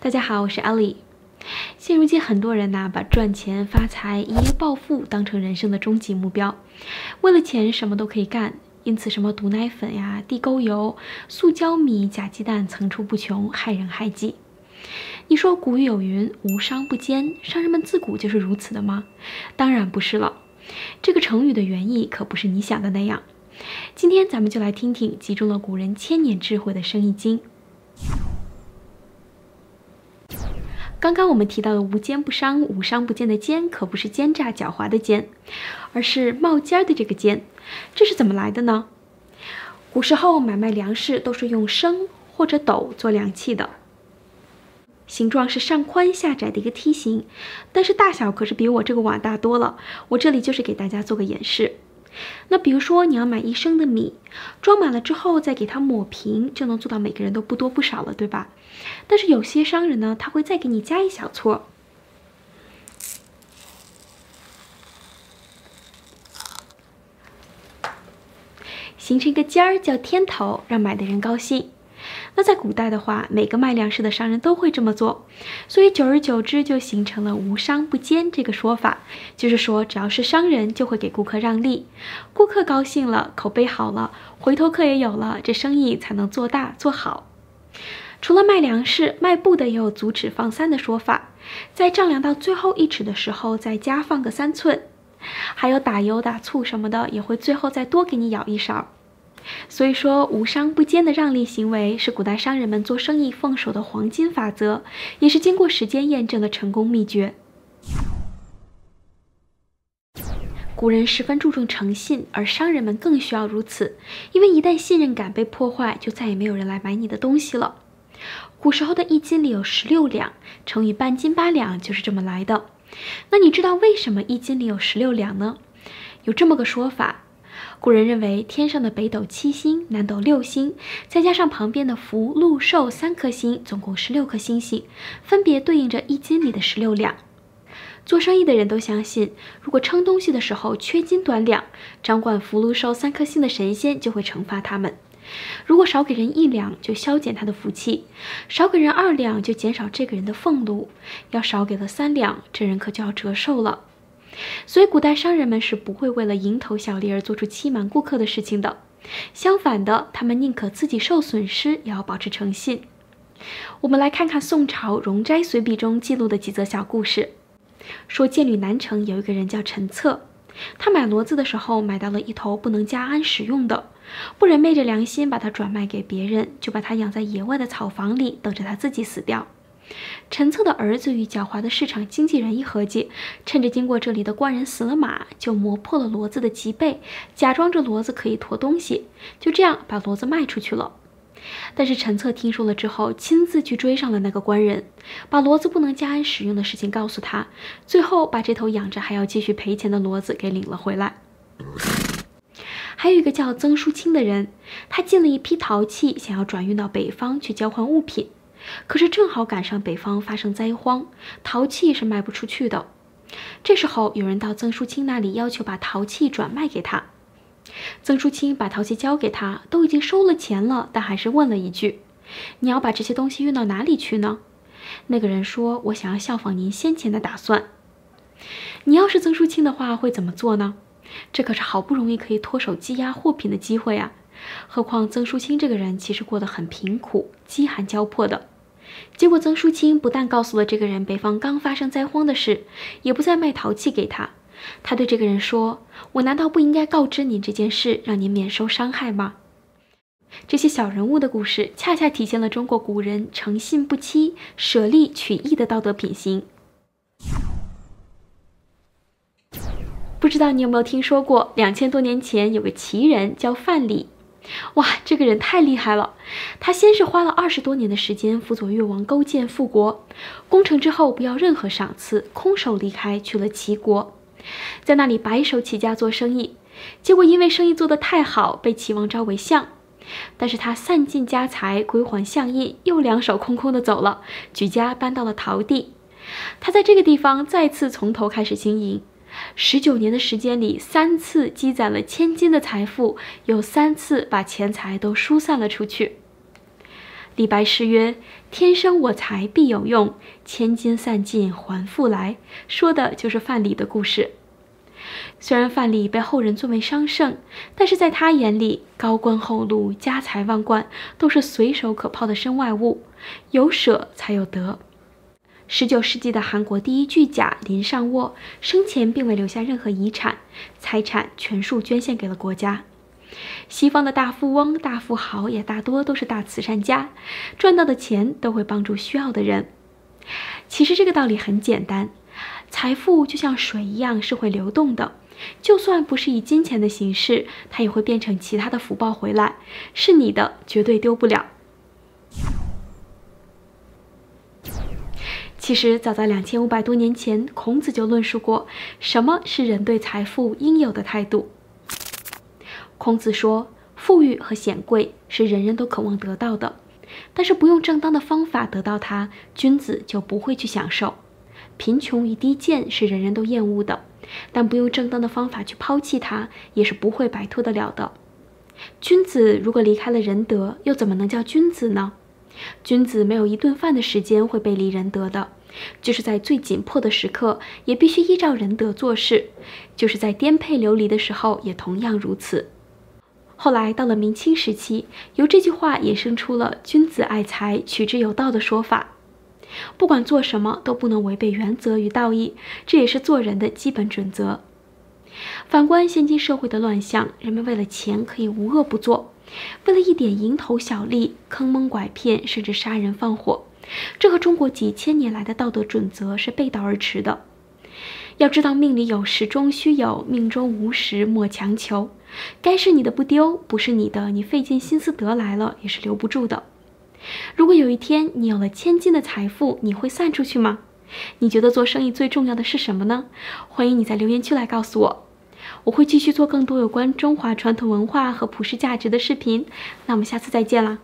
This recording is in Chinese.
大家好，我是 Ellie。现如今，很多人呐，把赚钱、发财、一夜暴富当成人生的终极目标，为了钱什么都可以干，因此什么毒奶粉呀、地沟油、塑胶米、假鸡蛋层出不穷，害人害己。你说古语有云“无商不奸”，商人们自古就是如此的吗？当然不是了。这个成语的原意可不是你想的那样。今天咱们就来听听集中了古人千年智慧的生意经。刚刚我们提到的“无奸不商，无商不奸”的“奸”，可不是奸诈狡猾的“奸”，而是冒尖儿的这个“尖”。这是怎么来的呢？古时候买卖粮食都是用升或者斗做量器的，形状是上宽下窄的一个梯形，但是大小可是比我这个碗大多了。我这里就是给大家做个演示。那比如说，你要买一升的米，装满了之后再给它抹平，就能做到每个人都不多不少了，对吧？但是有些商人呢，他会再给你加一小撮，形成一个尖儿，叫天头，让买的人高兴。那在古代的话，每个卖粮食的商人都会这么做，所以久而久之就形成了“无商不奸”这个说法，就是说只要是商人就会给顾客让利，顾客高兴了，口碑好了，回头客也有了，这生意才能做大做好。除了卖粮食，卖布的也有足尺放三的说法，在丈量到最后一尺的时候再加放个三寸，还有打油打醋什么的，也会最后再多给你舀一勺。所以说，无商不奸的让利行为是古代商人们做生意奉守的黄金法则，也是经过时间验证的成功秘诀。古人十分注重诚信，而商人们更需要如此，因为一旦信任感被破坏，就再也没有人来买你的东西了。古时候的一斤里有十六两，成语半斤八两就是这么来的。那你知道为什么一斤里有十六两呢？有这么个说法。古人认为，天上的北斗七星，南斗六星，再加上旁边的福、禄、寿三颗星，总共十六颗星星，分别对应着一斤里的十六两。做生意的人都相信，如果称东西的时候缺斤短两，掌管福、禄、寿三颗星的神仙就会惩罚他们；如果少给人一两，就消减他的福气；少给人二两，就减少这个人的俸禄；要少给了三两，这人可就要折寿了。所以，古代商人们是不会为了蝇头小利而做出欺瞒顾客的事情的。相反的，他们宁可自己受损失，也要保持诚信。我们来看看宋朝《容斋随笔》中记录的几则小故事。说建旅南城有一个人叫陈策，他买骡子的时候买到了一头不能加鞍使用的，不忍昧着良心把它转卖给别人，就把它养在野外的草房里，等着它自己死掉。陈策的儿子与狡猾的市场经纪人一合计，趁着经过这里的官人死了马，就磨破了骡子的脊背，假装着骡子可以驮东西，就这样把骡子卖出去了。但是陈策听说了之后，亲自去追上了那个官人，把骡子不能加鞍使用的事情告诉他，最后把这头养着还要继续赔钱的骡子给领了回来。还有一个叫曾淑清的人，他进了一批陶器，想要转运到北方去交换物品。可是正好赶上北方发生灾荒，陶器是卖不出去的。这时候有人到曾淑清那里要求把陶器转卖给他。曾淑清把陶器交给他，都已经收了钱了，但还是问了一句：“你要把这些东西运到哪里去呢？”那个人说：“我想要效仿您先前的打算。”你要是曾淑清的话，会怎么做呢？这可是好不容易可以脱手积压货品的机会啊！何况曾淑清这个人其实过得很贫苦，饥寒交迫的。结果曾淑清不但告诉了这个人北方刚发生灾荒的事，也不再卖陶器给他。他对这个人说：“我难道不应该告知您这件事，让您免受伤害吗？”这些小人物的故事，恰恰体现了中国古人诚信不欺、舍利取义的道德品行。不知道你有没有听说过，两千多年前有个奇人叫范蠡。哇，这个人太厉害了！他先是花了二十多年的时间辅佐越王勾践复国，攻城之后不要任何赏赐，空手离开去了齐国，在那里白手起家做生意。结果因为生意做得太好，被齐王招为相。但是他散尽家财归还相印，又两手空空的走了，举家搬到了陶地。他在这个地方再次从头开始经营。十九年的时间里，三次积攒了千金的财富，有三次把钱财都疏散了出去。李白诗曰：“天生我材必有用，千金散尽还复来。”说的就是范蠡的故事。虽然范蠡被后人尊为商圣，但是在他眼里，高官厚禄、家财万贯都是随手可抛的身外物，有舍才有得。十九世纪的韩国第一巨贾林尚沃生前并未留下任何遗产，财产全数捐献给了国家。西方的大富翁、大富豪也大多都是大慈善家，赚到的钱都会帮助需要的人。其实这个道理很简单，财富就像水一样是会流动的，就算不是以金钱的形式，它也会变成其他的福报回来，是你的绝对丢不了。其实早在两千五百多年前，孔子就论述过什么是人对财富应有的态度。孔子说：“富裕和显贵是人人都渴望得到的，但是不用正当的方法得到它，君子就不会去享受。贫穷与低贱是人人都厌恶的，但不用正当的方法去抛弃它，也是不会摆脱得了的。君子如果离开了仁德，又怎么能叫君子呢？君子没有一顿饭的时间会背离仁德的。”就是在最紧迫的时刻，也必须依照仁德做事；就是在颠沛流离的时候，也同样如此。后来到了明清时期，由这句话衍生出了“君子爱财，取之有道”的说法。不管做什么，都不能违背原则与道义，这也是做人的基本准则。反观现今社会的乱象，人们为了钱可以无恶不作，为了一点蝇头小利，坑蒙拐骗，甚至杀人放火。这和中国几千年来的道德准则是背道而驰的。要知道，命里有时终须有，命中无时莫强求。该是你的不丢，不是你的，你费尽心思得来了也是留不住的。如果有一天你有了千金的财富，你会散出去吗？你觉得做生意最重要的是什么呢？欢迎你在留言区来告诉我，我会继续做更多有关中华传统文化和普世价值的视频。那我们下次再见啦！